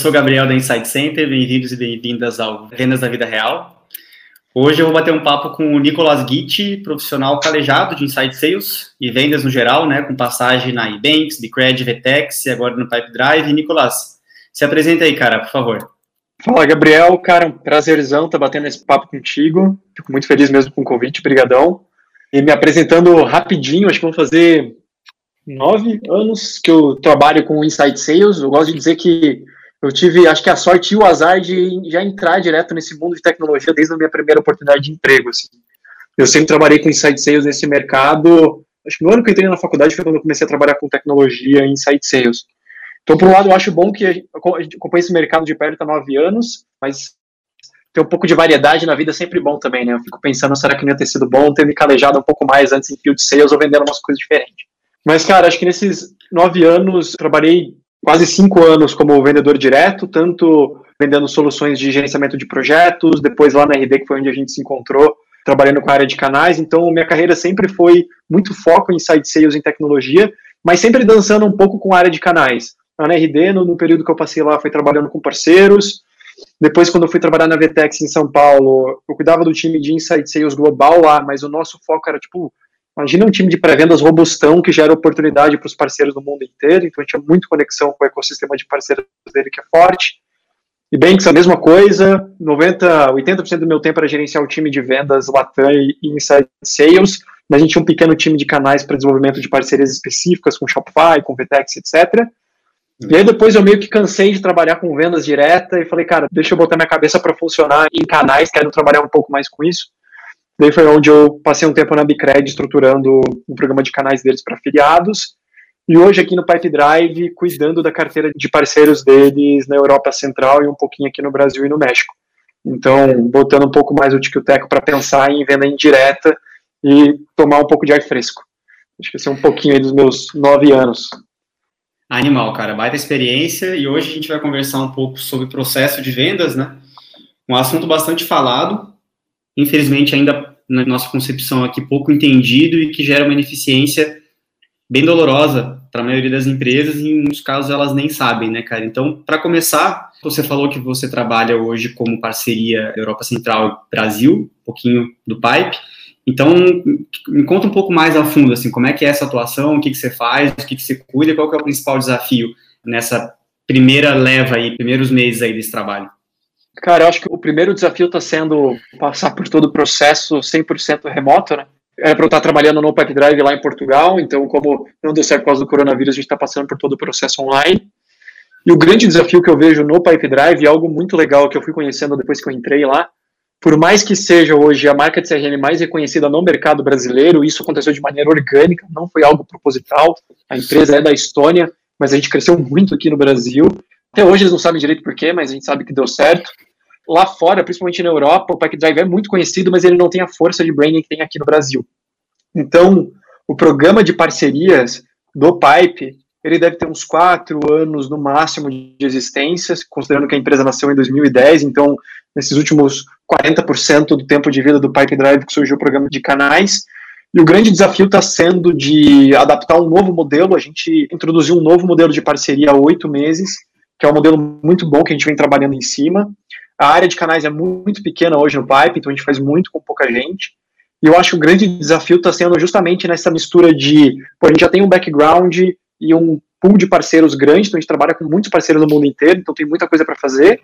sou o Gabriel da Insight Center, bem-vindos e bem-vindas ao Vendas da Vida Real. Hoje eu vou bater um papo com o Nicolas Gitti, profissional calejado de Insight Sales e vendas no geral, né, com passagem na eBanks, Bcred, Vtex e agora no Pipe Drive. Nicolas, se apresenta aí, cara, por favor. Fala, Gabriel, cara, um prazerzão estar tá batendo esse papo contigo. Fico muito feliz mesmo com o convite, brigadão. E me apresentando rapidinho, acho que vou fazer nove anos que eu trabalho com Insight Sales. Eu gosto de dizer que eu tive, acho que a sorte e o azar de já entrar direto nesse mundo de tecnologia desde a minha primeira oportunidade de emprego. Assim. Eu sempre trabalhei com Insight Sales nesse mercado. Acho que no ano que eu entrei na faculdade foi quando eu comecei a trabalhar com tecnologia e Insight Sales. Então, por um lado, eu acho bom que a gente acompanha esse mercado de perto há nove anos, mas ter um pouco de variedade na vida é sempre bom também, né? Eu fico pensando, será que não ia ter sido bom ter me calejado um pouco mais antes em field sales ou vendendo umas coisas diferentes? Mas, cara, acho que nesses nove anos, trabalhei quase cinco anos como vendedor direto, tanto vendendo soluções de gerenciamento de projetos, depois lá na RD, que foi onde a gente se encontrou, trabalhando com a área de canais. Então, minha carreira sempre foi muito foco em side sales em tecnologia, mas sempre dançando um pouco com a área de canais. Na RD, no, no período que eu passei lá, foi trabalhando com parceiros. Depois, quando eu fui trabalhar na Vtex em São Paulo, eu cuidava do time de Inside Sales global lá, mas o nosso foco era, tipo, Imagina um time de pré-vendas robustão que gera oportunidade para os parceiros do mundo inteiro, então a gente tinha muito conexão com o ecossistema de parceiros dele que é forte. E Banks a mesma coisa, 90, 80% do meu tempo era gerenciar o time de vendas Latam e Inside Sales, mas a gente tinha um pequeno time de canais para desenvolvimento de parcerias específicas com Shopify, com Vtex, etc. E aí depois eu meio que cansei de trabalhar com vendas direta e falei, cara, deixa eu botar minha cabeça para funcionar em canais, quero trabalhar um pouco mais com isso. Daí foi onde eu passei um tempo na Bicred estruturando um programa de canais deles para afiliados. E hoje aqui no Pipe Drive, cuidando da carteira de parceiros deles na Europa Central e um pouquinho aqui no Brasil e no México. Então, botando um pouco mais o Ticoteco para pensar em venda indireta e tomar um pouco de ar fresco. Acho que esse é um pouquinho aí dos meus nove anos. Animal, cara, baita experiência. E hoje a gente vai conversar um pouco sobre processo de vendas, né? Um assunto bastante falado, infelizmente ainda na nossa concepção aqui pouco entendido e que gera uma ineficiência bem dolorosa para a maioria das empresas e em muitos casos elas nem sabem, né, cara? Então, para começar, você falou que você trabalha hoje como parceria Europa Central Brasil, um pouquinho do Pipe. Então, me conta um pouco mais a fundo, assim, como é que é essa atuação, o que, que você faz, o que, que você cuida, qual que é o principal desafio nessa primeira leva aí, primeiros meses aí desse trabalho? Cara, eu acho que o primeiro desafio está sendo passar por todo o processo 100% remoto, né? Era para eu estar trabalhando no Pipe Drive lá em Portugal, então, como não deu certo por causa do coronavírus, a gente está passando por todo o processo online. E o grande desafio que eu vejo no Pipe Drive é algo muito legal que eu fui conhecendo depois que eu entrei lá. Por mais que seja hoje a marca de CRM mais reconhecida no mercado brasileiro, isso aconteceu de maneira orgânica, não foi algo proposital. A empresa é da Estônia, mas a gente cresceu muito aqui no Brasil. Até hoje eles não sabem direito porquê, mas a gente sabe que deu certo lá fora, principalmente na Europa, o Drive é muito conhecido, mas ele não tem a força de branding que tem aqui no Brasil. Então, o programa de parcerias do Pipe, ele deve ter uns quatro anos no máximo de existência, considerando que a empresa nasceu em 2010, então, nesses últimos 40% do tempo de vida do Pipe Drive que surgiu o programa de canais, e o grande desafio está sendo de adaptar um novo modelo. A gente introduziu um novo modelo de parceria há oito meses, que é um modelo muito bom que a gente vem trabalhando em cima. A área de canais é muito pequena hoje no Pipe, então a gente faz muito com pouca gente. E eu acho que o grande desafio está sendo justamente nessa mistura de, pô, a gente já tem um background e um pool de parceiros grande, então a gente trabalha com muitos parceiros no mundo inteiro, então tem muita coisa para fazer.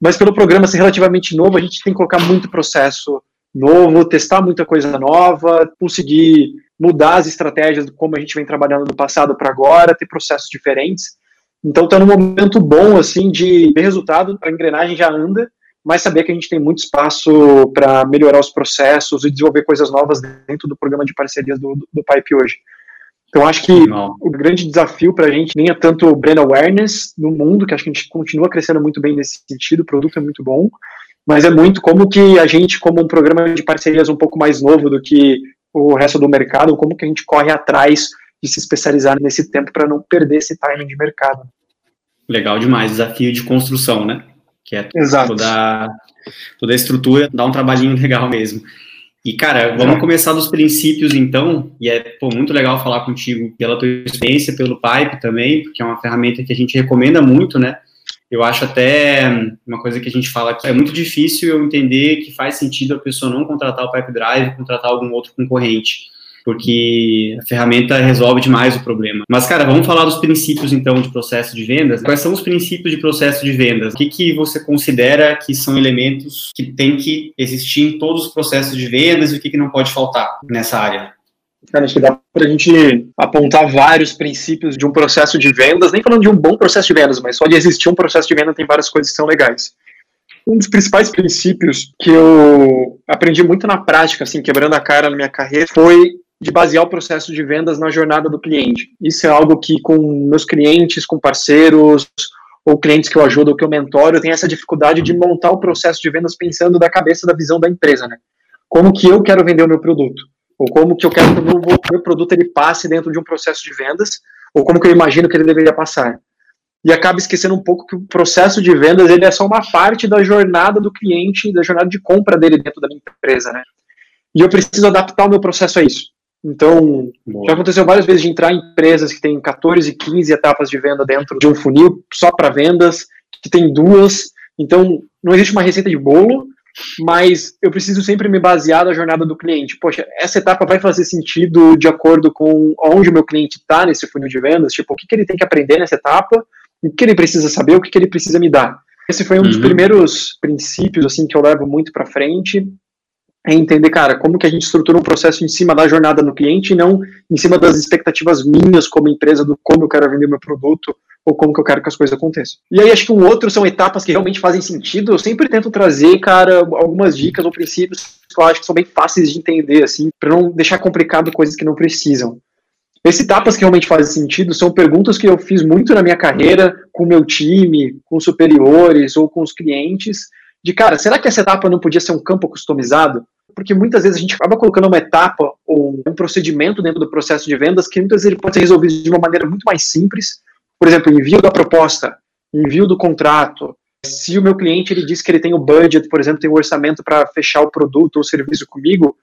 Mas pelo programa ser relativamente novo, a gente tem que colocar muito processo novo, testar muita coisa nova, conseguir mudar as estratégias como a gente vem trabalhando no passado para agora, ter processos diferentes. Então está num momento bom assim de ver resultado, a engrenagem já anda, mas saber que a gente tem muito espaço para melhorar os processos e desenvolver coisas novas dentro do programa de parcerias do, do, do Pipe hoje. Então acho que Não. o grande desafio para a gente nem é tanto o brand awareness no mundo, que acho que a gente continua crescendo muito bem nesse sentido, o produto é muito bom, mas é muito como que a gente, como um programa de parcerias um pouco mais novo do que o resto do mercado, como que a gente corre atrás de se especializar nesse tempo para não perder esse timing de mercado. Legal demais, desafio de construção, né? Que é Exato. Toda, toda a estrutura, dá um trabalhinho legal mesmo. E, cara, vamos começar dos princípios, então, e é pô, muito legal falar contigo pela tua experiência, pelo Pipe também, porque é uma ferramenta que a gente recomenda muito, né? Eu acho até uma coisa que a gente fala que é muito difícil eu entender que faz sentido a pessoa não contratar o Pipe Drive, contratar algum outro concorrente porque a ferramenta resolve demais o problema. Mas, cara, vamos falar dos princípios, então, de processo de vendas. Quais são os princípios de processo de vendas? O que, que você considera que são elementos que tem que existir em todos os processos de vendas e o que, que não pode faltar nessa área? Cara, acho que dá para a gente apontar vários princípios de um processo de vendas, nem falando de um bom processo de vendas, mas só de existir um processo de venda tem várias coisas que são legais. Um dos principais princípios que eu aprendi muito na prática, assim, quebrando a cara na minha carreira, foi de basear o processo de vendas na jornada do cliente. Isso é algo que com meus clientes, com parceiros, ou clientes que eu ajudo ou que eu mentoro, eu tenho essa dificuldade de montar o processo de vendas pensando da cabeça da visão da empresa, né? Como que eu quero vender o meu produto? Ou como que eu quero que o meu, meu produto ele passe dentro de um processo de vendas? Ou como que eu imagino que ele deveria passar? E acaba esquecendo um pouco que o processo de vendas ele é só uma parte da jornada do cliente, da jornada de compra dele dentro da minha empresa, né? E eu preciso adaptar o meu processo a isso. Então, Boa. já aconteceu várias vezes de entrar em empresas que têm 14, 15 etapas de venda dentro de um funil só para vendas, que tem duas. Então, não existe uma receita de bolo, mas eu preciso sempre me basear na jornada do cliente. Poxa, essa etapa vai fazer sentido de acordo com onde o meu cliente está nesse funil de vendas? Tipo, o que, que ele tem que aprender nessa etapa? O que ele precisa saber? O que, que ele precisa me dar? Esse foi um uhum. dos primeiros princípios assim que eu levo muito para frente é entender, cara, como que a gente estrutura um processo em cima da jornada do cliente e não em cima das expectativas minhas como empresa do como eu quero vender meu produto ou como que eu quero que as coisas aconteçam. E aí acho que um outro são etapas que realmente fazem sentido. Eu sempre tento trazer, cara, algumas dicas ou princípios que eu acho que são bem fáceis de entender, assim, para não deixar complicado coisas que não precisam. Essas etapas que realmente fazem sentido são perguntas que eu fiz muito na minha carreira com o meu time, com superiores ou com os clientes, de cara, será que essa etapa não podia ser um campo customizado? Porque muitas vezes a gente acaba colocando uma etapa ou um procedimento dentro do processo de vendas que muitas vezes ele pode ser resolvido de uma maneira muito mais simples. Por exemplo, envio da proposta, envio do contrato. Se o meu cliente ele diz que ele tem o budget, por exemplo, tem o orçamento para fechar o produto ou serviço comigo,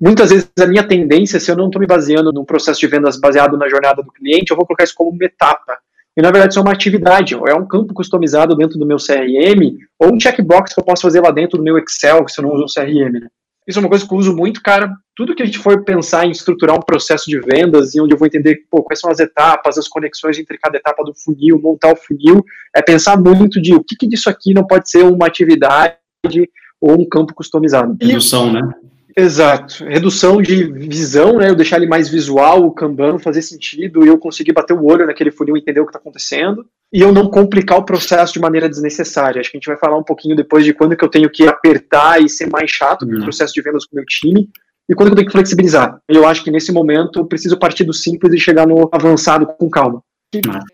muitas vezes a minha tendência, se eu não estou me baseando num processo de vendas baseado na jornada do cliente, eu vou colocar isso como uma etapa. E na verdade isso é uma atividade, é um campo customizado dentro do meu CRM, ou um checkbox que eu posso fazer lá dentro do meu Excel, se eu não uso o CRM. Né? Isso é uma coisa que eu uso muito, cara. Tudo que a gente for pensar em estruturar um processo de vendas e onde eu vou entender pô, quais são as etapas, as conexões entre cada etapa do funil, montar o funil, é pensar muito de o que, que disso aqui não pode ser uma atividade ou um campo customizado. Redução, né? Exato. Redução de visão, né? Eu deixar ele mais visual, o Kanban fazer sentido e eu conseguir bater o olho naquele funil e entender o que está acontecendo. E eu não complicar o processo de maneira desnecessária. Acho que a gente vai falar um pouquinho depois de quando que eu tenho que apertar e ser mais chato no processo de vendas com o meu time e quando que eu tenho que flexibilizar. Eu acho que nesse momento eu preciso partir do simples e chegar no avançado com calma.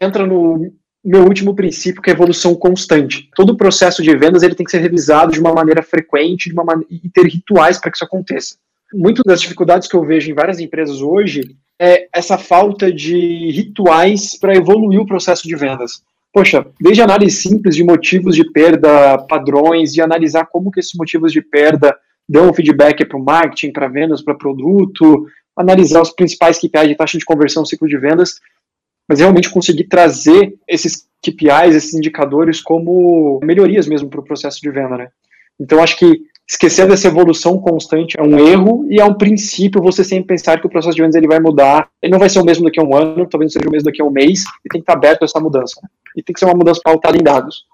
Entra no meu último princípio, que é evolução constante. Todo o processo de vendas ele tem que ser revisado de uma maneira frequente de uma man e ter rituais para que isso aconteça. Muitas das dificuldades que eu vejo em várias empresas hoje é essa falta de rituais para evoluir o processo de vendas. Poxa, desde análise simples de motivos de perda, padrões, de analisar como que esses motivos de perda dão feedback para o marketing, para vendas, para produto, analisar os principais KPIs de taxa de conversão, ciclo de vendas, mas realmente conseguir trazer esses KPIs, esses indicadores como melhorias mesmo para o processo de venda, né? Então acho que esquecer dessa evolução constante é um erro e é um princípio você sempre pensar que o processo de vendas ele vai mudar, ele não vai ser o mesmo daqui a um ano, talvez seja o mesmo daqui a um mês, e tem que estar aberto a essa mudança. E tem que ser uma mudança pautada em dados.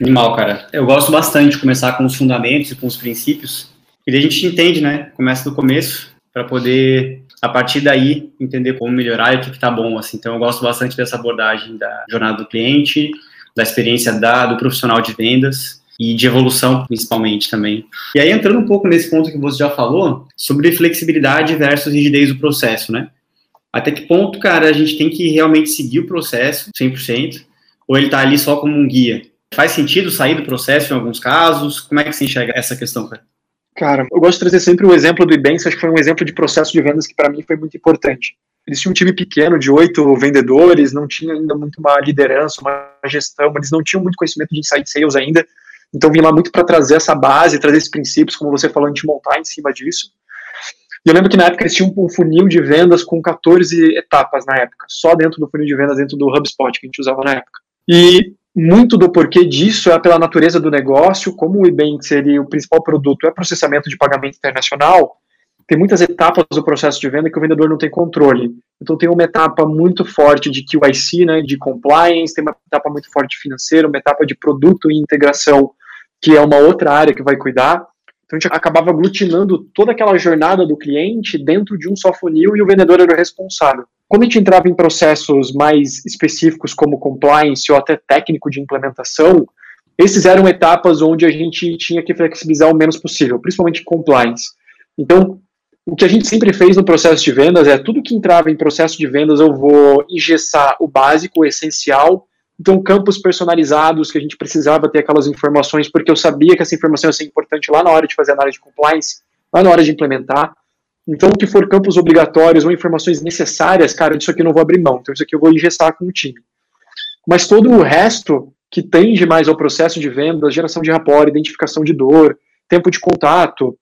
Animal, cara. Eu gosto bastante de começar com os fundamentos e com os princípios, e daí a gente entende, né? Começa do começo, para poder a partir daí entender como melhorar e o que está bom. Assim. Então, eu gosto bastante dessa abordagem da jornada do cliente, da experiência da, do profissional de vendas e de evolução, principalmente também. E aí, entrando um pouco nesse ponto que você já falou, sobre flexibilidade versus rigidez do processo, né? Até que ponto, cara, a gente tem que realmente seguir o processo 100%, ou ele está ali só como um guia? Faz sentido sair do processo em alguns casos? Como é que você enxerga essa questão, cara? Cara, eu gosto de trazer sempre o exemplo do Ibanks, acho que foi um exemplo de processo de vendas que para mim foi muito importante. Eles tinham um time pequeno de oito vendedores, não tinha ainda muito uma liderança, uma gestão, eles não tinham muito conhecimento de inside sales ainda, então vim lá muito para trazer essa base, trazer esses princípios, como você falou, a gente montar em cima disso. E eu lembro que na época eles tinham um funil de vendas com 14 etapas na época, só dentro do funil de vendas, dentro do HubSpot que a gente usava na época. E muito do porquê disso é pela natureza do negócio, como o eBank seria o principal produto, é processamento de pagamento internacional, tem muitas etapas do processo de venda que o vendedor não tem controle. Então tem uma etapa muito forte de QIC, né, de compliance, tem uma etapa muito forte financeira, uma etapa de produto e integração, que é uma outra área que vai cuidar. Então a gente acabava aglutinando toda aquela jornada do cliente dentro de um só funil e o vendedor era o responsável. Quando a gente entrava em processos mais específicos como compliance ou até técnico de implementação, esses eram etapas onde a gente tinha que flexibilizar o menos possível, principalmente compliance. Então, o que a gente sempre fez no processo de vendas é tudo que entrava em processo de vendas eu vou engessar o básico, o essencial. Então, campos personalizados que a gente precisava ter aquelas informações, porque eu sabia que essa informação ia ser importante lá na hora de fazer análise de compliance, lá na hora de implementar. Então, o que for campos obrigatórios ou informações necessárias, cara, disso aqui eu não vou abrir mão. Então, isso aqui eu vou engessar com o time. Mas todo o resto que tende mais ao processo de vendas, geração de rapport, identificação de dor, tempo de contato,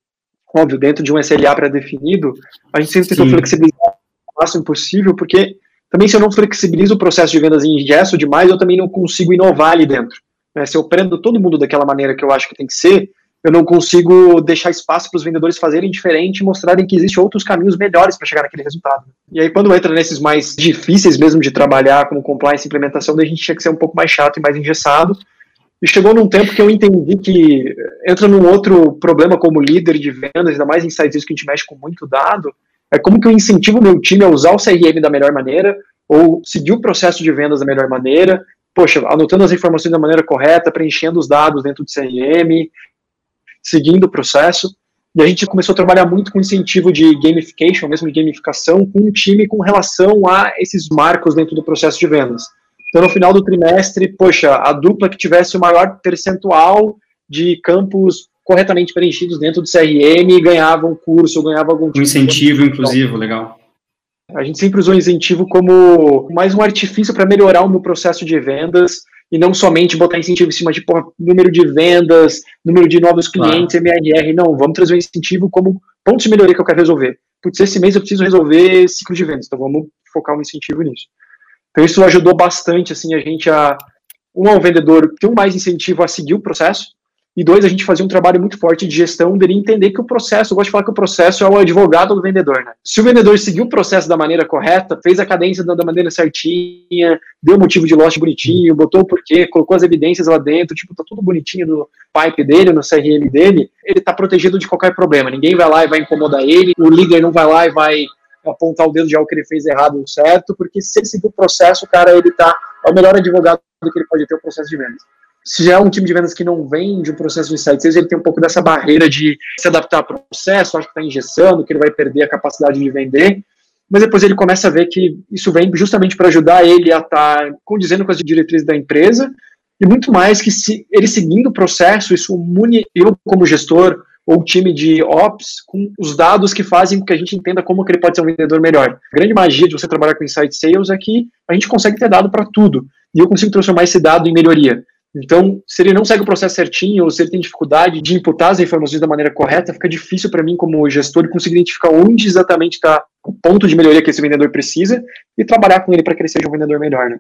óbvio, dentro de um SLA pré-definido, a gente sempre tenta flexibilizar o máximo possível, porque também se eu não flexibilizo o processo de vendas em gesto demais, eu também não consigo inovar ali dentro. Né? Se eu prendo todo mundo daquela maneira que eu acho que tem que ser, eu não consigo deixar espaço para os vendedores fazerem diferente e mostrarem que existem outros caminhos melhores para chegar naquele resultado. E aí, quando entra nesses mais difíceis mesmo de trabalhar, como compliance e implementação, daí a gente tinha que ser um pouco mais chato e mais engessado, e chegou num tempo que eu entendi que entra num outro problema como líder de vendas, ainda mais em sites que a gente mexe com muito dado, é como que eu incentivo o meu time a usar o CRM da melhor maneira, ou seguir o processo de vendas da melhor maneira, poxa, anotando as informações da maneira correta, preenchendo os dados dentro do CRM, seguindo o processo. E a gente começou a trabalhar muito com incentivo de gamification, mesmo de gamificação, com o time com relação a esses marcos dentro do processo de vendas. Então, no final do trimestre, poxa, a dupla que tivesse o maior percentual de campos corretamente preenchidos dentro do CRM ganhava um curso, ganhava algum tipo um incentivo, inclusive, legal. A gente sempre usou incentivo como mais um artifício para melhorar o meu processo de vendas e não somente botar incentivo em cima de porra, número de vendas, número de novos clientes, claro. MRR. Não, vamos trazer um incentivo como pontos de melhoria que eu quero resolver. Putz, esse mês eu preciso resolver ciclo de vendas, então vamos focar um incentivo nisso. Então isso ajudou bastante assim a gente a um ao vendedor ter um mais incentivo a seguir o processo e dois a gente fazia um trabalho muito forte de gestão dele entender que o processo, eu gosto de falar que o processo é o advogado do vendedor, né? Se o vendedor seguiu o processo da maneira correta, fez a cadência da maneira certinha, deu motivo de lote bonitinho, botou o porquê, colocou as evidências lá dentro, tipo, tá tudo bonitinho no pipe dele, no CRM dele, ele tá protegido de qualquer problema. Ninguém vai lá e vai incomodar ele, o líder não vai lá e vai apontar o dedo de algo que ele fez errado ou certo, porque se ele seguir o processo, o cara, ele tá, é o melhor advogado que ele pode ter o processo de vendas. Se já é um time de vendas que não vem de um processo de insight sales, ele tem um pouco dessa barreira de se adaptar ao processo, acho que está engessando, que ele vai perder a capacidade de vender, mas depois ele começa a ver que isso vem justamente para ajudar ele a estar tá condizendo com as diretrizes da empresa, e muito mais que se ele seguindo o processo, isso mune eu como gestor, ou time de ops com os dados que fazem com que a gente entenda como que ele pode ser um vendedor melhor. A grande magia de você trabalhar com Insight Sales é que a gente consegue ter dado para tudo, e eu consigo transformar esse dado em melhoria. Então, se ele não segue o processo certinho, ou se ele tem dificuldade de imputar as informações da maneira correta, fica difícil para mim, como gestor, conseguir identificar onde exatamente está o ponto de melhoria que esse vendedor precisa e trabalhar com ele para que ele seja um vendedor melhor. Né?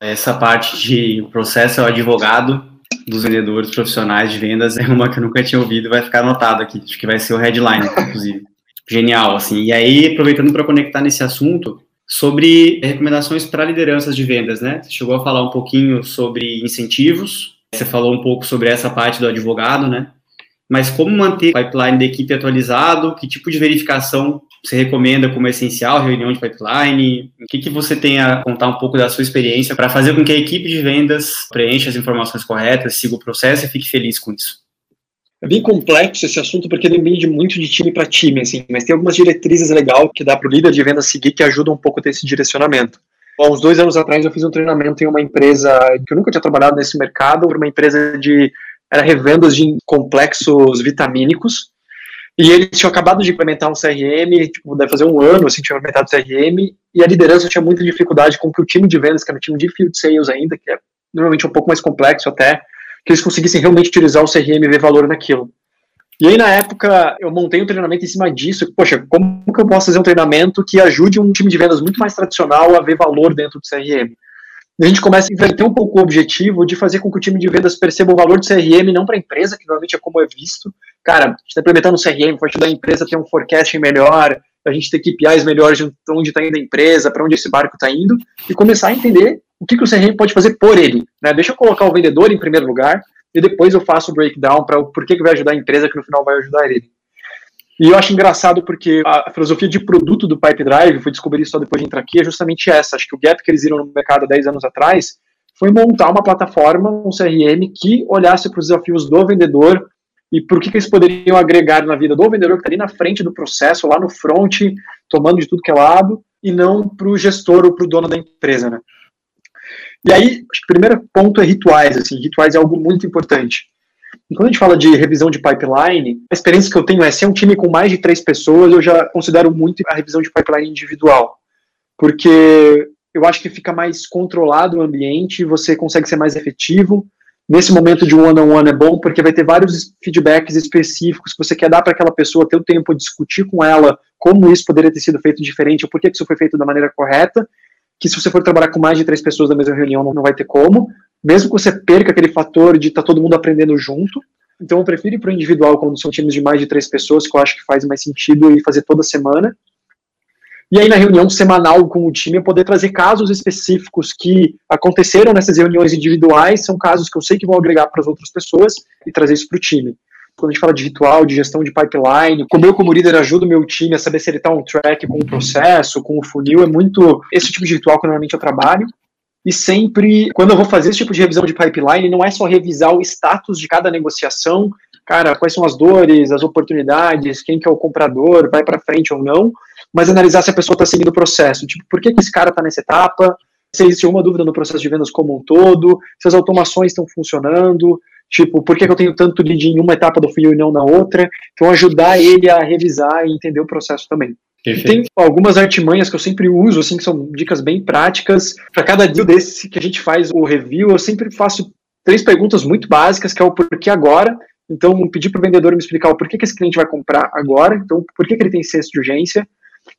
Essa parte de processo é o advogado, dos vendedores profissionais de vendas é uma que eu nunca tinha ouvido, vai ficar anotado aqui, acho que vai ser o headline, inclusive. Genial, assim. E aí, aproveitando para conectar nesse assunto, sobre recomendações para lideranças de vendas, né? Você chegou a falar um pouquinho sobre incentivos, você falou um pouco sobre essa parte do advogado, né? Mas como manter o pipeline da equipe atualizado, que tipo de verificação você recomenda como essencial, reunião de pipeline? O que, que você tem a contar um pouco da sua experiência para fazer com que a equipe de vendas preencha as informações corretas, siga o processo e fique feliz com isso? É bem complexo esse assunto porque depende muito de time para time, assim, mas tem algumas diretrizes legais que dá para o líder de vendas seguir que ajudam um pouco a ter esse direcionamento. Há uns dois anos atrás eu fiz um treinamento em uma empresa que eu nunca tinha trabalhado nesse mercado, uma empresa de era revendas de complexos vitamínicos, e eles tinham acabado de implementar um CRM, tipo, deve fazer um ano, assim, tinham implementado o CRM, e a liderança tinha muita dificuldade com que o time de vendas, que era um time de field sales ainda, que é normalmente um pouco mais complexo até, que eles conseguissem realmente utilizar o CRM e ver valor naquilo. E aí, na época, eu montei um treinamento em cima disso. Poxa, como que eu posso fazer um treinamento que ajude um time de vendas muito mais tradicional a ver valor dentro do CRM? a gente começa a inverter um pouco o objetivo de fazer com que o time de vendas perceba o valor do CRM não para a empresa, que normalmente é como é visto. Cara, a gente está implementando um CRM, pode ajudar a empresa a ter um forecasting melhor, a gente ter KPIs melhores de onde está indo a empresa, para onde esse barco está indo, e começar a entender o que, que o CRM pode fazer por ele. Né? Deixa eu colocar o vendedor em primeiro lugar, e depois eu faço o breakdown para o porquê que vai ajudar a empresa, que no final vai ajudar ele. E eu acho engraçado porque a filosofia de produto do Pipe Drive, fui descobrir só depois de entrar aqui, é justamente essa. Acho que o gap que eles viram no mercado há 10 anos atrás foi montar uma plataforma, um CRM, que olhasse para os desafios do vendedor e por que, que eles poderiam agregar na vida do vendedor que está ali na frente do processo, lá no front, tomando de tudo que é lado, e não para o gestor ou para o dono da empresa, né? E aí, acho que o primeiro ponto é rituais, assim, rituais é algo muito importante. E quando a gente fala de revisão de pipeline, a experiência que eu tenho é, se é um time com mais de três pessoas, eu já considero muito a revisão de pipeline individual. Porque eu acho que fica mais controlado o ambiente, você consegue ser mais efetivo. Nesse momento de one-on-one -on -one é bom, porque vai ter vários feedbacks específicos que você quer dar para aquela pessoa, ter o tempo de discutir com ela como isso poderia ter sido feito diferente, ou por que isso foi feito da maneira correta, que se você for trabalhar com mais de três pessoas na mesma reunião, não, não vai ter como mesmo que você perca aquele fator de estar tá todo mundo aprendendo junto. Então eu prefiro ir para o individual quando são times de mais de três pessoas, que eu acho que faz mais sentido e fazer toda semana. E aí na reunião semanal com o time eu poder trazer casos específicos que aconteceram nessas reuniões individuais, são casos que eu sei que vão agregar para as outras pessoas e trazer isso para o time. Quando a gente fala de ritual, de gestão de pipeline, como eu como líder ajudo meu time a saber se ele está on track com o processo, com o funil, é muito esse tipo de ritual que normalmente eu trabalho. E sempre, quando eu vou fazer esse tipo de revisão de pipeline, não é só revisar o status de cada negociação, cara, quais são as dores, as oportunidades, quem que é o comprador, vai para frente ou não, mas analisar se a pessoa está seguindo o processo. Tipo, por que, que esse cara está nessa etapa? Se existe alguma dúvida no processo de vendas como um todo, se as automações estão funcionando, tipo, por que, que eu tenho tanto lead em uma etapa do funil e não na outra? Então, ajudar ele a revisar e entender o processo também. Tem algumas artimanhas que eu sempre uso, assim, que são dicas bem práticas. Para cada deal desse que a gente faz o review, eu sempre faço três perguntas muito básicas, que é o porquê agora. Então, pedir para o vendedor me explicar o porquê que esse cliente vai comprar agora. Então, por que, que ele tem senso de urgência?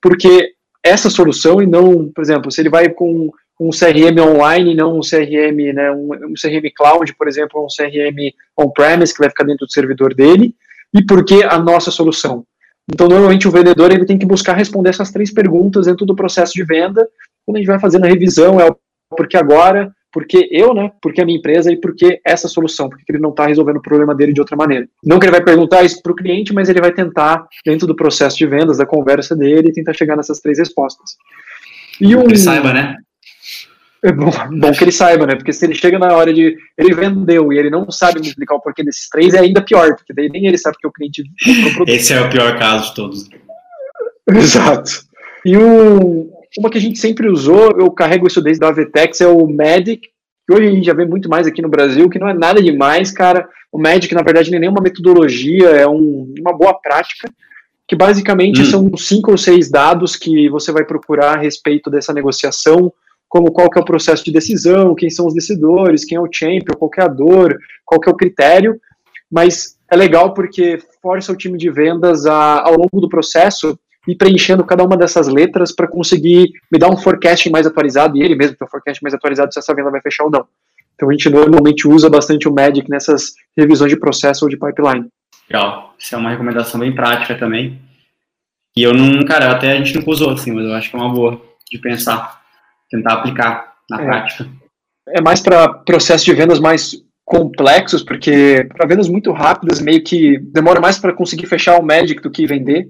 Porque essa solução e não, por exemplo, se ele vai com um CRM online, não um CRM, né, um, um CRM cloud, por exemplo, um CRM on-premise que vai ficar dentro do servidor dele, e por que a nossa solução? Então, normalmente o vendedor ele tem que buscar responder essas três perguntas dentro do processo de venda. Quando a gente vai fazendo a revisão, é o porquê agora, porque eu, né? Porque a minha empresa e porque essa solução, porque ele não está resolvendo o problema dele de outra maneira. Não que ele vai perguntar isso para o cliente, mas ele vai tentar, dentro do processo de vendas, da conversa dele, tentar chegar nessas três respostas. E um, ele saiba, né? É bom, bom, que ele saiba, né? Porque se ele chega na hora de. Ele vendeu e ele não sabe me explicar o porquê desses três, é ainda pior, porque daí nem ele sabe que o cliente Esse é o pior caso de todos. Exato. E um, uma que a gente sempre usou, eu carrego isso desde a Vetex, é o Medic, que hoje a gente já vê muito mais aqui no Brasil, que não é nada demais, cara. O Medic, na verdade, nem é nenhuma metodologia, é um, uma boa prática, que basicamente hum. são cinco ou seis dados que você vai procurar a respeito dessa negociação como qual que é o processo de decisão, quem são os decidores, quem é o champion, qual que é a dor, qual que é o critério, mas é legal porque força o time de vendas a, ao longo do processo ir preenchendo cada uma dessas letras para conseguir me dar um forecast mais atualizado e ele mesmo ter um forecast mais atualizado se essa venda vai fechar ou não. Então a gente normalmente usa bastante o Magic nessas revisões de processo ou de pipeline. Legal, isso é uma recomendação bem prática também. E eu não, cara, até a gente não usou assim, mas eu acho que é uma boa de pensar tentar aplicar na é. prática. É mais para processos de vendas mais complexos, porque para vendas muito rápidas, meio que demora mais para conseguir fechar o Magic do que vender,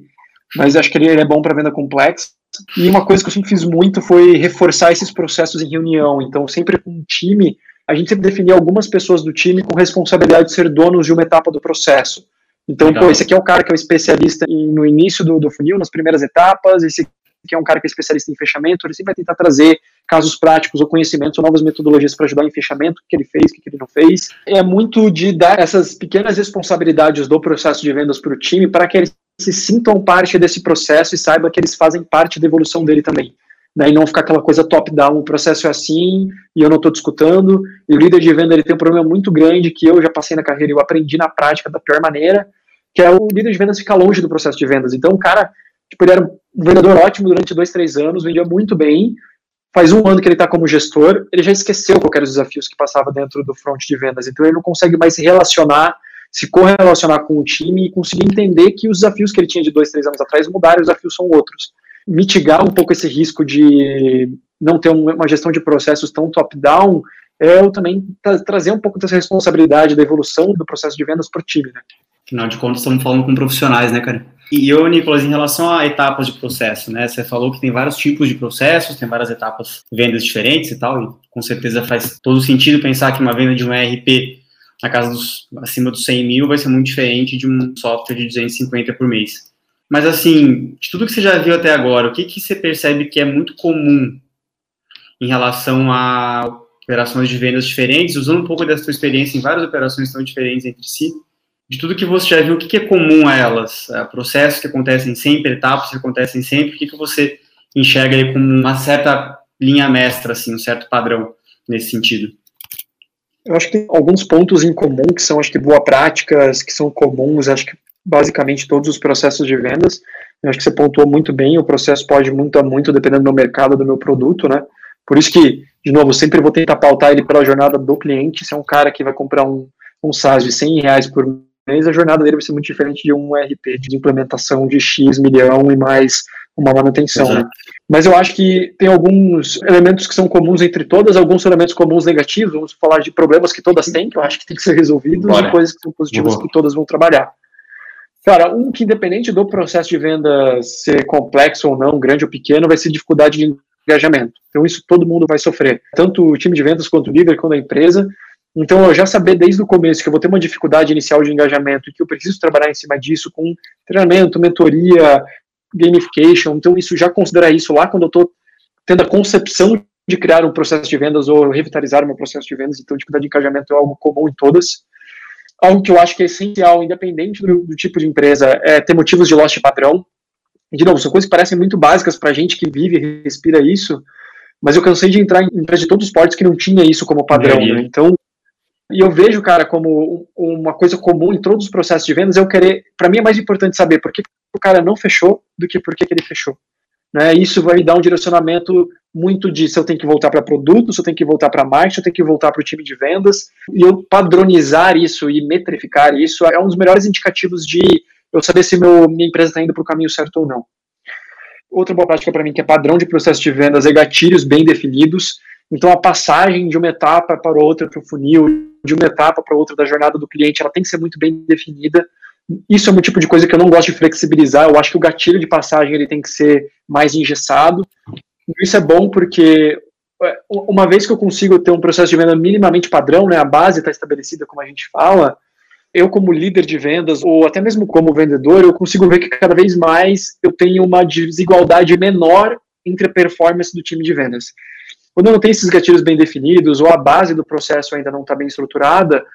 mas acho que ele é bom para venda complexa. E uma coisa que eu sempre fiz muito foi reforçar esses processos em reunião. Então, sempre com um time, a gente sempre definia algumas pessoas do time com responsabilidade de ser donos de uma etapa do processo. Então, Legal. pô, esse aqui é o cara que é o especialista em, no início do, do funil, nas primeiras etapas, esse que é um cara que é especialista em fechamento, ele sempre vai tentar trazer casos práticos ou conhecimentos ou novas metodologias para ajudar em fechamento, o que ele fez, o que ele não fez. É muito de dar essas pequenas responsabilidades do processo de vendas para o time para que eles se sintam parte desse processo e saibam que eles fazem parte da evolução dele também. Né, e não ficar aquela coisa top-down, o processo é assim e eu não estou discutando. E o líder de venda ele tem um problema muito grande que eu já passei na carreira e eu aprendi na prática da pior maneira, que é o líder de vendas ficar longe do processo de vendas. Então, o cara Tipo, ele era um vendedor ótimo durante dois, três anos, vendia muito bem, faz um ano que ele está como gestor, ele já esqueceu quais eram os desafios que passava dentro do front de vendas, então ele não consegue mais se relacionar, se correlacionar com o time e conseguir entender que os desafios que ele tinha de dois, três anos atrás mudaram, os desafios são outros. Mitigar um pouco esse risco de não ter uma gestão de processos tão top-down é eu também tra trazer um pouco dessa responsabilidade da evolução do processo de vendas para o time, né? Afinal de contas, estamos falando com profissionais, né, cara? E eu, Nicolas, em relação a etapas de processo, né? Você falou que tem vários tipos de processos, tem várias etapas, vendas diferentes e tal, e com certeza faz todo sentido pensar que uma venda de um ERP na casa dos acima dos 100 mil vai ser muito diferente de um software de 250 por mês. Mas assim, de tudo que você já viu até agora, o que, que você percebe que é muito comum em relação a operações de vendas diferentes, usando um pouco dessa sua experiência em várias operações tão diferentes entre si, de tudo que você já viu, o que, é comum a elas? É, processos que acontecem sempre, etapas que acontecem sempre, o que, que você enxerga aí como uma certa linha mestra, assim, um certo padrão nesse sentido? Eu acho que tem alguns pontos em comum que são, acho que, boas práticas, que são comuns, acho que basicamente todos os processos de vendas. Eu acho que você pontuou muito bem, o processo pode muito muito dependendo do mercado, do meu produto, né? Por isso que, de novo, sempre vou tentar pautar ele pela jornada do cliente. Se é um cara que vai comprar um, um SaaS de 100 reais por mês, a jornada dele vai ser muito diferente de um RP de implementação de X milhão e mais uma manutenção. Né? Mas eu acho que tem alguns elementos que são comuns entre todas, alguns elementos comuns negativos, vamos falar de problemas que todas têm, que eu acho que tem que ser resolvidos, Bora. e coisas que são positivas que todas vão trabalhar. Cara, um que independente do processo de venda ser complexo ou não, grande ou pequeno, vai ser dificuldade de engajamento. Então, isso todo mundo vai sofrer, tanto o time de vendas quanto o líder, quanto a empresa. Então, eu já saber desde o começo que eu vou ter uma dificuldade inicial de engajamento e que eu preciso trabalhar em cima disso com treinamento, mentoria, gamification. Então, isso já considerar isso lá quando eu estou tendo a concepção de criar um processo de vendas ou revitalizar meu processo de vendas. Então, dificuldade de engajamento é algo comum em todas. Algo que eu acho que é essencial, independente do, do tipo de empresa, é ter motivos de loss de padrão de novo, são coisas que parecem muito básicas para gente que vive e respira isso, mas eu cansei de entrar em empresas de todos os portes que não tinha isso como padrão, né? Então, e eu vejo, cara, como uma coisa comum em todos os processos de vendas, eu querer, para mim é mais importante saber por que o cara não fechou do que por que ele fechou. Né? Isso vai me dar um direcionamento muito de se eu tenho que voltar para produto, se eu tenho que voltar para marketing, se eu tenho que voltar para o time de vendas, e eu padronizar isso e metrificar isso é um dos melhores indicativos de eu saber se meu, minha empresa está indo para o caminho certo ou não. Outra boa prática para mim, que é padrão de processo de vendas, é gatilhos bem definidos. Então, a passagem de uma etapa para outra para o funil, de uma etapa para outra da jornada do cliente, ela tem que ser muito bem definida. Isso é um tipo de coisa que eu não gosto de flexibilizar. Eu acho que o gatilho de passagem ele tem que ser mais engessado. Isso é bom porque é, uma vez que eu consigo ter um processo de venda minimamente padrão, né, a base está estabelecida, como a gente fala, eu como líder de vendas ou até mesmo como vendedor, eu consigo ver que cada vez mais eu tenho uma desigualdade menor entre a performance do time de vendas. Quando não tenho esses gatilhos bem definidos ou a base do processo ainda não está bem estruturada,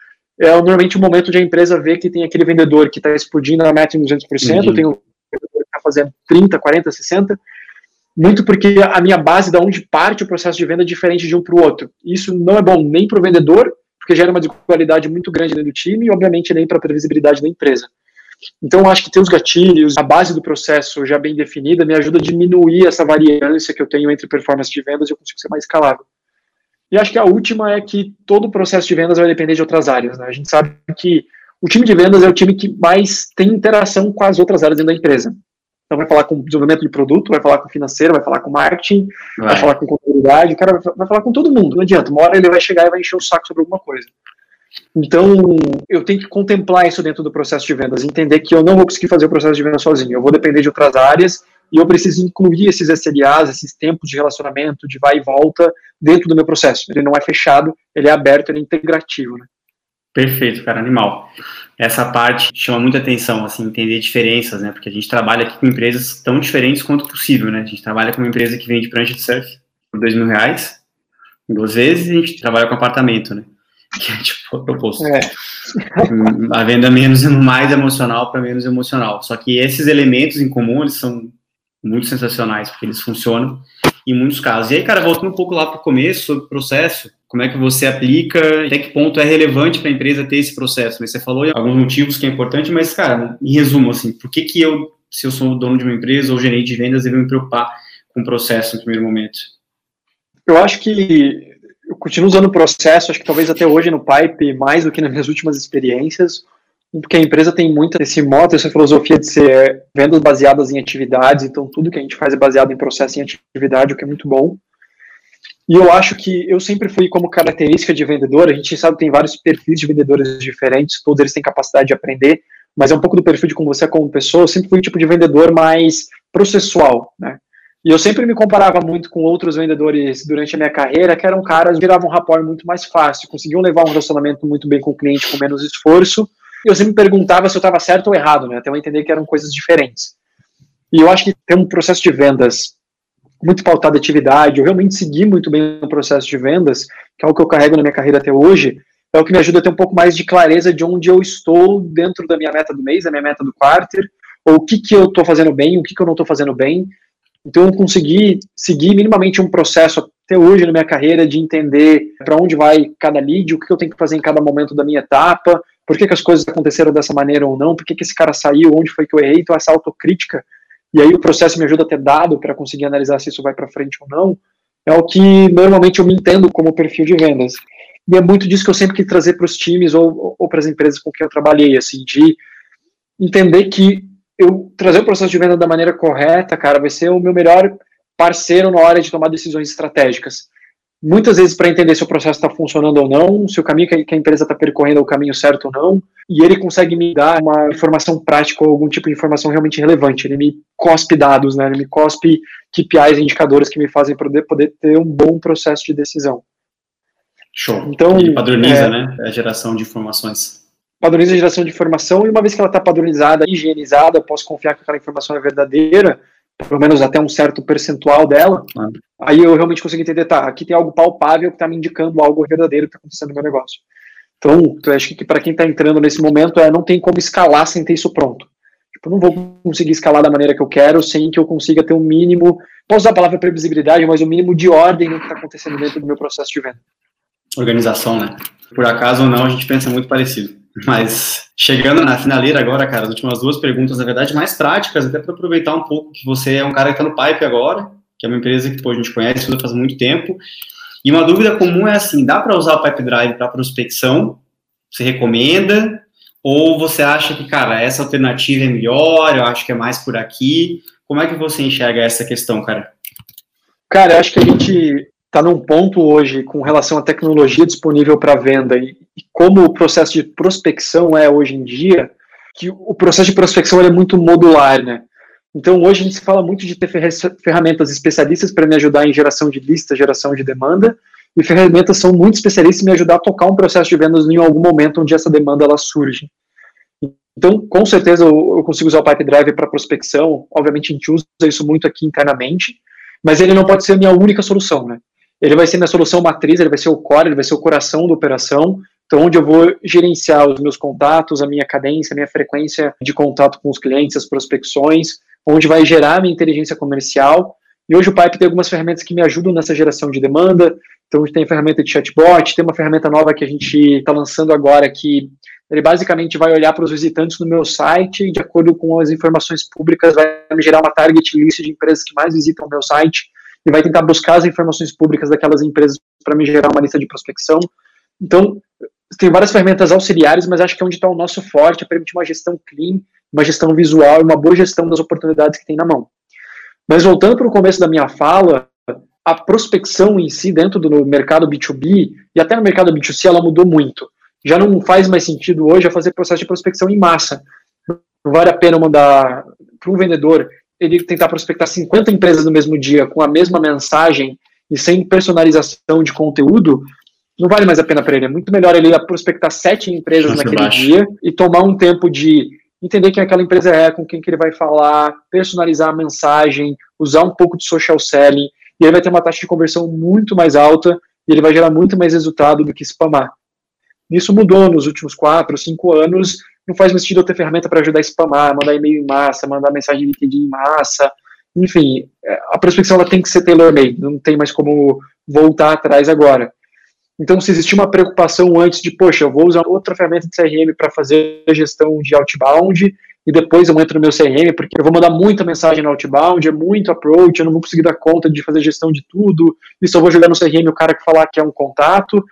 é normalmente o momento de a empresa ver que tem aquele vendedor que está explodindo a meta em 200%, uhum. tem um vendedor que está fazendo 30, 40, 60, muito porque a minha base da onde parte o processo de venda é diferente de um para o outro. Isso não é bom nem para o vendedor porque gera uma desigualdade muito grande dentro do time e, obviamente, nem para a previsibilidade da empresa. Então, acho que ter os gatilhos, a base do processo já bem definida, me ajuda a diminuir essa variância que eu tenho entre performance de vendas e eu consigo ser mais escalável. E acho que a última é que todo o processo de vendas vai depender de outras áreas. Né? A gente sabe que o time de vendas é o time que mais tem interação com as outras áreas dentro da empresa. Então vai falar com desenvolvimento de produto, vai falar com financeiro, vai falar com marketing, vai, vai falar com contabilidade, o cara vai falar com todo mundo. Não adianta, uma hora ele vai chegar e vai encher o saco sobre alguma coisa. Então, eu tenho que contemplar isso dentro do processo de vendas, entender que eu não vou conseguir fazer o processo de venda sozinho, eu vou depender de outras áreas e eu preciso incluir esses SLAs, esses tempos de relacionamento, de vai e volta, dentro do meu processo. Ele não é fechado, ele é aberto, ele é integrativo. Né? Perfeito, cara, animal. Essa parte chama muita atenção, assim, entender diferenças, né? Porque a gente trabalha aqui com empresas tão diferentes quanto possível, né? A gente trabalha com uma empresa que vende prancha de surf por dois mil reais, duas vezes, e a gente trabalha com apartamento, né? Que é tipo o oposto. É. A venda menos mais emocional para menos emocional. Só que esses elementos em comum, eles são muito sensacionais, porque eles funcionam em muitos casos. E aí, cara, voltando um pouco lá para o começo, sobre o processo, como é que você aplica, até que ponto é relevante para a empresa ter esse processo. Você falou alguns motivos que é importante, mas, cara, em resumo, assim, por que, que eu, se eu sou dono de uma empresa ou gerente de vendas, devo me preocupar com o processo no primeiro momento? Eu acho que eu continuo usando o processo, acho que talvez até hoje no Pipe, mais do que nas minhas últimas experiências, porque a empresa tem muito esse moto, essa filosofia de ser vendas baseadas em atividades, então tudo que a gente faz é baseado em processo e atividade, o que é muito bom. E eu acho que eu sempre fui como característica de vendedor, a gente sabe que tem vários perfis de vendedores diferentes, todos eles têm capacidade de aprender, mas é um pouco do perfil de como você é como pessoa, eu sempre fui um tipo de vendedor mais processual, né? E eu sempre me comparava muito com outros vendedores durante a minha carreira, que eram caras que geravam um rapport muito mais fácil, conseguiam levar um relacionamento muito bem com o cliente com menos esforço. E eu sempre me perguntava se eu estava certo ou errado, né? Até eu entender que eram coisas diferentes. E eu acho que ter um processo de vendas muito pautado em atividade, eu realmente segui muito bem no processo de vendas, que é o que eu carrego na minha carreira até hoje, é o que me ajuda a ter um pouco mais de clareza de onde eu estou dentro da minha meta do mês, da minha meta do quarter, ou o que, que eu estou fazendo bem, o que, que eu não estou fazendo bem, então, eu consegui seguir minimamente um processo até hoje na minha carreira de entender para onde vai cada lead, o que eu tenho que fazer em cada momento da minha etapa, por que, que as coisas aconteceram dessa maneira ou não, por que, que esse cara saiu, onde foi que eu errei, então essa autocrítica, e aí o processo me ajuda a ter dado para conseguir analisar se isso vai para frente ou não, é o que normalmente eu me entendo como perfil de vendas. E é muito disso que eu sempre quis trazer para os times ou, ou para as empresas com quem eu trabalhei, assim, de entender que eu trazer o processo de venda da maneira correta, cara, vai ser o meu melhor parceiro na hora de tomar decisões estratégicas. Muitas vezes para entender se o processo está funcionando ou não, se o caminho que a empresa está percorrendo é o caminho certo ou não, e ele consegue me dar uma informação prática ou algum tipo de informação realmente relevante. Ele me cospe dados, né? Ele me cospe KPIs, indicadores que me fazem poder, poder ter um bom processo de decisão. Show. Então, ele padroniza, é, né? A geração de informações padroniza a geração de informação e uma vez que ela está padronizada, higienizada, eu posso confiar que aquela informação é verdadeira, pelo menos até um certo percentual dela, aí eu realmente consigo entender, tá, aqui tem algo palpável que está me indicando algo verdadeiro que está acontecendo no meu negócio. Então, eu acho que para quem está entrando nesse momento, é, não tem como escalar sem ter isso pronto. Tipo, não vou conseguir escalar da maneira que eu quero sem que eu consiga ter um mínimo, posso usar a palavra previsibilidade, mas um mínimo de ordem no que está acontecendo dentro do meu processo de venda. Organização, né? Por acaso ou não, a gente pensa muito parecido. Mas chegando na finaleira agora, cara, as últimas duas perguntas, na verdade, mais práticas, até para aproveitar um pouco que você é um cara que está no Pipe agora, que é uma empresa que pô, a gente conhece faz muito tempo. E uma dúvida comum é assim: dá para usar o Pipe Drive para prospecção? Você recomenda? Ou você acha que, cara, essa alternativa é melhor? Eu acho que é mais por aqui. Como é que você enxerga essa questão, cara? Cara, eu acho que a gente está num ponto hoje com relação à tecnologia disponível para venda e, e, como o processo de prospecção é hoje em dia, que o processo de prospecção é muito modular, né? Então hoje a gente fala muito de ter ferramentas especialistas para me ajudar em geração de lista, geração de demanda, e ferramentas são muito especialistas em me ajudar a tocar um processo de vendas em algum momento onde essa demanda ela surge. Então, com certeza eu, consigo usar o Pipe Drive para prospecção. Obviamente a gente usa isso muito aqui internamente, mas ele não pode ser a minha única solução, né? ele vai ser minha solução matriz, ele vai ser o core, ele vai ser o coração da operação, então onde eu vou gerenciar os meus contatos, a minha cadência, a minha frequência de contato com os clientes, as prospecções, onde vai gerar a minha inteligência comercial. E hoje o Pipe tem algumas ferramentas que me ajudam nessa geração de demanda. Então a gente tem a ferramenta de chatbot, tem uma ferramenta nova que a gente está lançando agora que ele basicamente vai olhar para os visitantes no meu site e de acordo com as informações públicas vai me gerar uma target list de empresas que mais visitam o meu site e vai tentar buscar as informações públicas daquelas empresas para me gerar uma lista de prospecção. Então, tem várias ferramentas auxiliares, mas acho que é onde está o nosso forte, é permitir uma gestão clean, uma gestão visual e uma boa gestão das oportunidades que tem na mão. Mas voltando para o começo da minha fala, a prospecção em si dentro do mercado B2B e até no mercado B2C ela mudou muito. Já não faz mais sentido hoje fazer processo de prospecção em massa. Não vale a pena mandar para um vendedor ele tentar prospectar 50 empresas no mesmo dia com a mesma mensagem e sem personalização de conteúdo, não vale mais a pena para ele. É muito melhor ele prospectar sete empresas naquele dia e tomar um tempo de entender quem aquela empresa é, com quem que ele vai falar, personalizar a mensagem, usar um pouco de social selling, e ele vai ter uma taxa de conversão muito mais alta e ele vai gerar muito mais resultado do que spamar. Isso mudou nos últimos quatro, cinco anos, não faz mais sentido eu ter ferramenta para ajudar a spamar, mandar e-mail em massa, mandar mensagem LinkedIn em massa. Enfim, é, a prospecção ela tem que ser tailor-made, não tem mais como voltar atrás agora. Então, se existia uma preocupação antes de, poxa, eu vou usar outra ferramenta de CRM para fazer a gestão de outbound, e depois eu entro no meu CRM, porque eu vou mandar muita mensagem no outbound, é muito approach, eu não vou conseguir dar conta de fazer gestão de tudo, e só vou jogar no CRM o cara que falar que é um contato.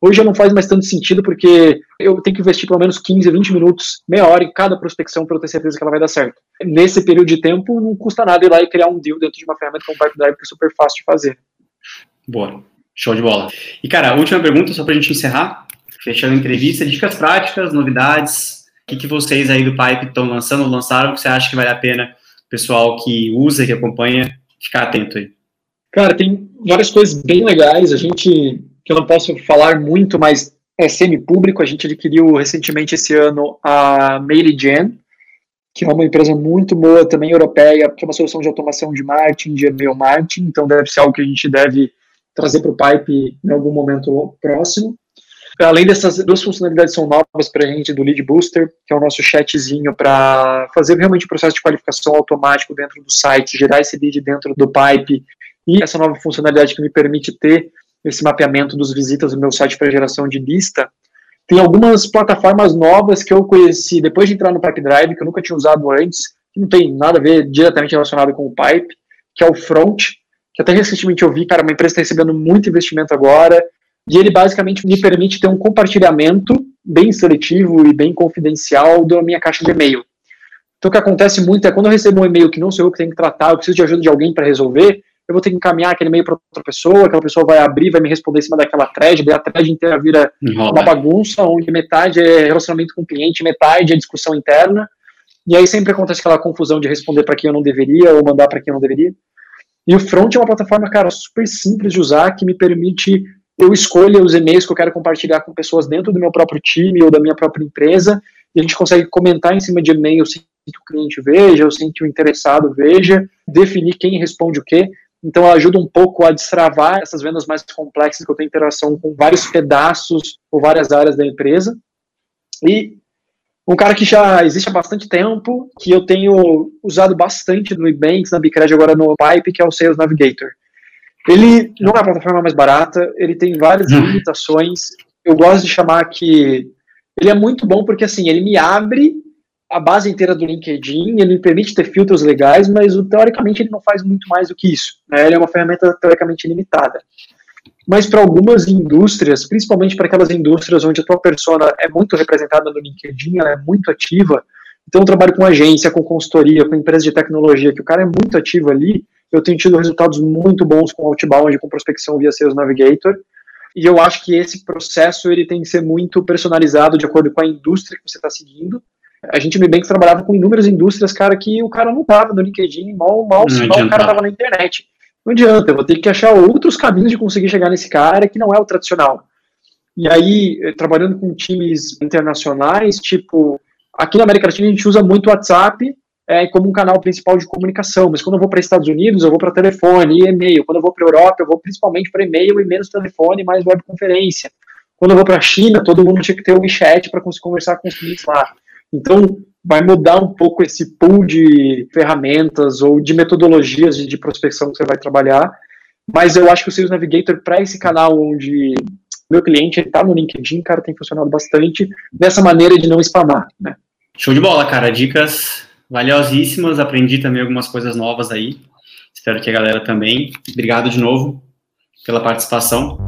Hoje não faz mais tanto sentido, porque eu tenho que investir pelo menos 15, 20 minutos, meia hora em cada prospecção para eu ter certeza que ela vai dar certo. Nesse período de tempo, não custa nada ir lá e criar um deal dentro de uma ferramenta como o Pipe Drive, que é super fácil de fazer. Boa. Show de bola. E, cara, última pergunta, só para a gente encerrar, fechando a entrevista, dicas práticas, novidades, o que, que vocês aí do Pipe estão lançando, lançaram, que você acha que vale a pena o pessoal que usa, que acompanha, ficar atento aí? Cara, tem várias coisas bem legais, a gente, que eu não posso falar muito, mas é semi-público, a gente adquiriu recentemente esse ano a MailyGen, que é uma empresa muito boa, também europeia, que é uma solução de automação de marketing, de e-mail marketing, então deve ser algo que a gente deve trazer para o Pipe em algum momento próximo. Além dessas duas funcionalidades são novas para a gente do Lead Booster, que é o nosso chatzinho para fazer realmente o processo de qualificação automático dentro do site, gerar esse lead dentro do Pipe, e essa nova funcionalidade que me permite ter esse mapeamento dos visitas do meu site para geração de lista. Tem algumas plataformas novas que eu conheci depois de entrar no Pipe Drive, que eu nunca tinha usado antes, que não tem nada a ver diretamente relacionado com o Pipe, que é o Front, que até recentemente eu vi, cara, uma empresa está recebendo muito investimento agora, e ele basicamente me permite ter um compartilhamento bem seletivo e bem confidencial da minha caixa de e-mail. Então, o que acontece muito é quando eu recebo um e-mail que não sou eu que tenho que tratar, eu preciso de ajuda de alguém para resolver, eu vou ter que encaminhar aquele e-mail para outra pessoa, aquela pessoa vai abrir, vai me responder em cima daquela thread, daí a thread inteira vira Enrola. uma bagunça, onde metade é relacionamento com o cliente, metade é discussão interna, e aí sempre acontece aquela confusão de responder para quem eu não deveria ou mandar para quem eu não deveria. E o Front é uma plataforma, cara, super simples de usar, que me permite eu escolher os e-mails que eu quero compartilhar com pessoas dentro do meu próprio time ou da minha própria empresa, e a gente consegue comentar em cima de e-mail sem que o cliente veja, ou sem que o interessado veja, definir quem responde o quê. Então, ela ajuda um pouco a destravar essas vendas mais complexas, que eu tenho interação com vários pedaços ou várias áreas da empresa. E um cara que já existe há bastante tempo, que eu tenho usado bastante no Ebanks, na Bicred, agora no Pipe, que é o Sales Navigator. Ele não é a plataforma mais barata, ele tem várias hum. limitações. Eu gosto de chamar que ele é muito bom porque assim, ele me abre a base inteira do LinkedIn, ele me permite ter filtros legais, mas teoricamente ele não faz muito mais do que isso. Né? Ele é uma ferramenta teoricamente limitada mas para algumas indústrias, principalmente para aquelas indústrias onde a tua persona é muito representada no LinkedIn, ela é muito ativa, então eu trabalho com agência, com consultoria, com empresa de tecnologia, que o cara é muito ativo ali, eu tenho tido resultados muito bons com outbound, com prospecção via Sales Navigator, e eu acho que esse processo ele tem que ser muito personalizado de acordo com a indústria que você está seguindo. A gente me bem que trabalhava com inúmeras indústrias, cara, que o cara não estava no LinkedIn, mal, mal, mal o cara estava na internet. Não adianta, eu vou ter que achar outros caminhos de conseguir chegar nesse cara que não é o tradicional. E aí, eh, trabalhando com times internacionais, tipo, aqui na América Latina a gente usa muito o WhatsApp é, como um canal principal de comunicação, mas quando eu vou para Estados Unidos, eu vou para telefone e e-mail. Quando eu vou para Europa, eu vou principalmente para e-mail e menos telefone, mais webconferência. Quando eu vou para a China, todo mundo tinha que ter o WeChat para conseguir conversar com os clientes lá. Então, vai mudar um pouco esse pool de ferramentas ou de metodologias de, de prospecção que você vai trabalhar. Mas eu acho que o Sales Navigator, para esse canal onde meu cliente está no LinkedIn, cara, tem funcionado bastante dessa maneira de não spamar, né? Show de bola, cara. Dicas valiosíssimas. Aprendi também algumas coisas novas aí. Espero que a galera também. Obrigado de novo pela participação.